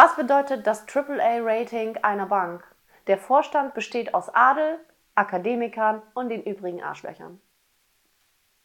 Was bedeutet das AAA-Rating einer Bank? Der Vorstand besteht aus Adel, Akademikern und den übrigen Arschlöchern.